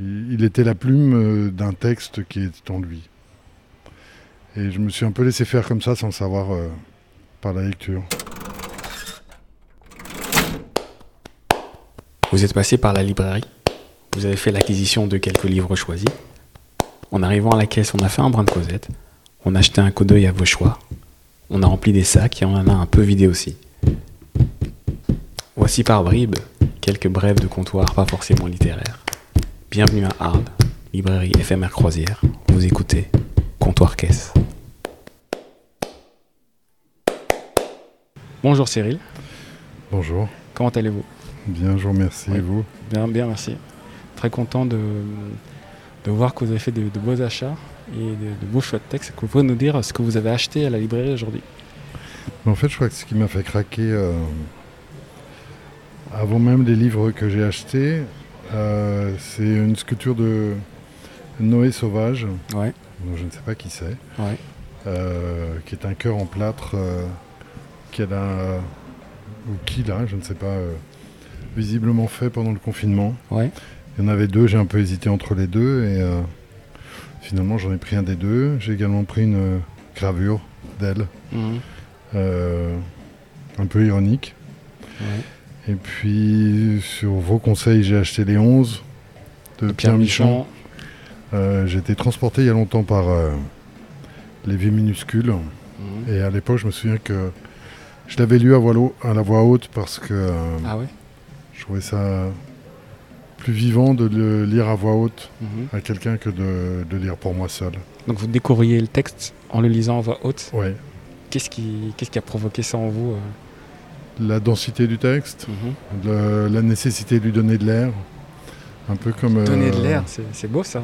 Il, était la plume euh, d'un texte qui est en lui. Et je me suis un peu laissé faire comme ça sans savoir euh, par la lecture. Vous êtes passé par la librairie. Vous avez fait l'acquisition de quelques livres choisis. En arrivant à la caisse, on a fait un brin de causette. On a jeté un coup d'œil à vos choix. On a rempli des sacs et on en a un peu vidé aussi. Voici par bribes quelques brèves de comptoir pas forcément littéraires. Bienvenue à Arles, librairie éphémère croisière. Vous écoutez Comptoir Caisse. Bonjour Cyril, Bonjour. comment allez-vous? Bien, je vous remercie. Oui. Et vous? Bien, bien, merci. Très content de, de voir que vous avez fait de, de beaux achats et de, de beaux choix de textes. Que vous pouvez nous dire ce que vous avez acheté à la librairie aujourd'hui? En fait, je crois que ce qui m'a fait craquer, euh, avant même les livres que j'ai achetés, euh, c'est une sculpture de Noé Sauvage, Ouais, dont je ne sais pas qui c'est, ouais. euh, qui est un cœur en plâtre euh, qu'elle a, ou qu'il a, je ne sais pas, visiblement fait pendant le confinement. Ouais. Il y en avait deux, j'ai un peu hésité entre les deux et finalement j'en ai pris un des deux. J'ai également pris une gravure d'elle, Mhm. un peu ironique. Ouais. Et puis sur vos conseils, j'ai acheté les 11 de Pierre, Michon. Euh, j'ai été transporté il y a longtemps par euh, Les Vies minuscules. Mhm. Et à l'époque, je me souviens que je l'avais lu à voix, à la voix haute parce que euh, Ah ouais? je trouvais ça plus vivant de le lire à voix haute Mhm. à quelqu'un que de, de lire pour moi seul. Donc vous découvriez le texte en le lisant en voix haute? Ouais. Qu'est-ce qui, qu'est-ce qui a provoqué ça en vous La densité du texte, Mhm. la nécessité de lui donner de l'air, un peu comme Donner de euh, l'air, c'est beau ça.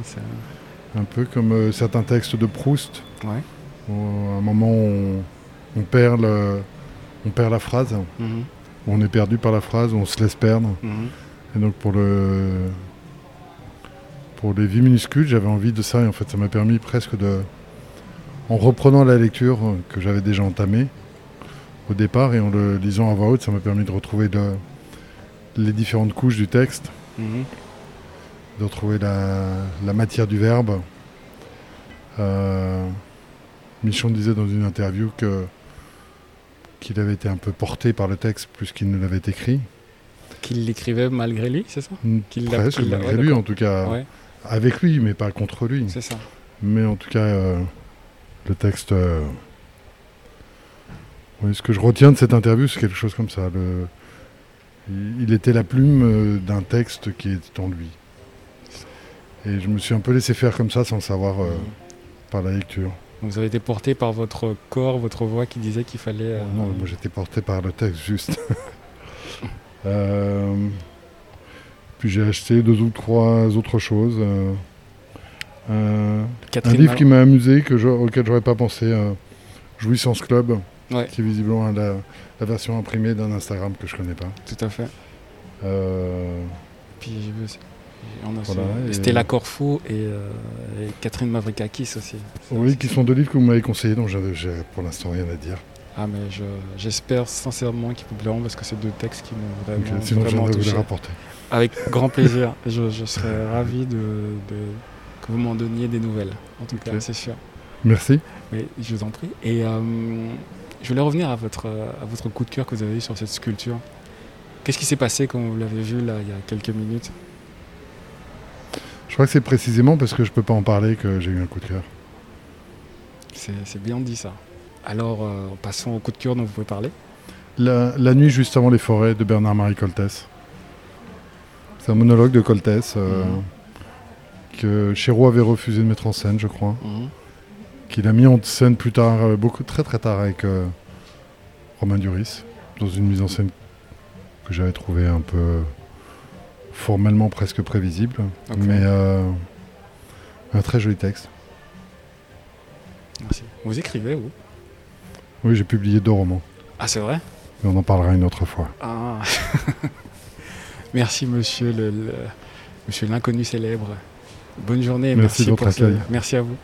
un peu comme euh, certains textes de Proust. Ouais. Où, à un moment, on, on perd le- on perd la phrase, Mhm. on est perdu par la phrase, on se laisse perdre. Mhm. Et donc pour le pour les vies minuscules, j'avais envie de ça et en fait ça m'a permis presque de en reprenant la lecture que j'avais déjà entamée au départ et en le lisant à voix haute, ça m'a permis de retrouver le- les différentes couches du texte, Mhm. de retrouver la, la matière du verbe. Euh, Michon disait dans une interview que qu'il avait été un peu porté par le texte plus qu'il ne l'avait écrit. Qu'il l'écrivait malgré lui, c'est ça Qu'il Presque, qu'il l'a- malgré ouais, lui en tout cas. Ouais, Avec lui, mais pas contre lui. c'est ça. Mais en tout cas, euh, le texte. euh, oui, ce que je retiens de cette interview, c'est quelque chose comme ça. Le... Il était la plume euh, d'un texte qui est en lui. Et je me suis un peu laissé faire comme ça sans le savoir euh, par la lecture. Donc vous avez été porté par votre corps, votre voix qui disait qu'il fallait. euh, Non, moi j'étais porté par le texte juste. Euh, Puis j'ai acheté deux ou trois autres choses. un- livre qui m'a amusé, que je- auquel j'aurais pas pensé, Jouissance Club, Ouais. qui est visiblement la, la version imprimée d'un Instagram que je connais pas. Tout à fait. Euh, Puis Voilà, et- Stella Corfou et, euh, et Catherine Mavrikakis aussi. oui, qui sont deux livres que vous m'avez conseillés, donc j'ai pour l'instant rien à dire. Ah mais je- j'espère sincèrement qu'ils vous plairont parce que c'est deux textes qui m'ont vraiment, euh, sinon, vraiment viendrai vous les touché. rapporter. Avec grand plaisir. je, je serais ravi de, de- que vous m'en donniez des nouvelles. En tout cas, c'est sûr. Merci. Oui, je vous en prie. Et euh, je voulais revenir à votre, à votre coup de cœur que vous avez eu sur cette sculpture. Qu'est-ce qui s'est passé quand vous l'avez vu là il y a quelques minutes? Je crois que c'est précisément parce que je peux pas en parler que j'ai eu un coup de cœur. C'est bien dit ça. Alors, euh, passons au coup de cœur dont vous pouvez parler. La, la nuit juste avant les forêts de Bernard-Marie Coltès. C'est un monologue de Coltès euh, Mhm. que Chéreau avait refusé de mettre en scène, je crois. Mhm. Qu'il a mis en scène plus tard, euh, beaucoup très très tard avec euh, Romain Duris, dans une mise en scène que j'avais trouvée un peu formellement presque prévisible, mais euh, un très joli texte. Merci. Vous écrivez, vous? Oui, j'ai publié deux romans, Ah, c'est vrai? Mais on en parlera une autre fois. Ah. Merci, monsieur le, le- monsieur l'inconnu célèbre. Bonne journée et Merci merci, pour ce-. Merci à vous.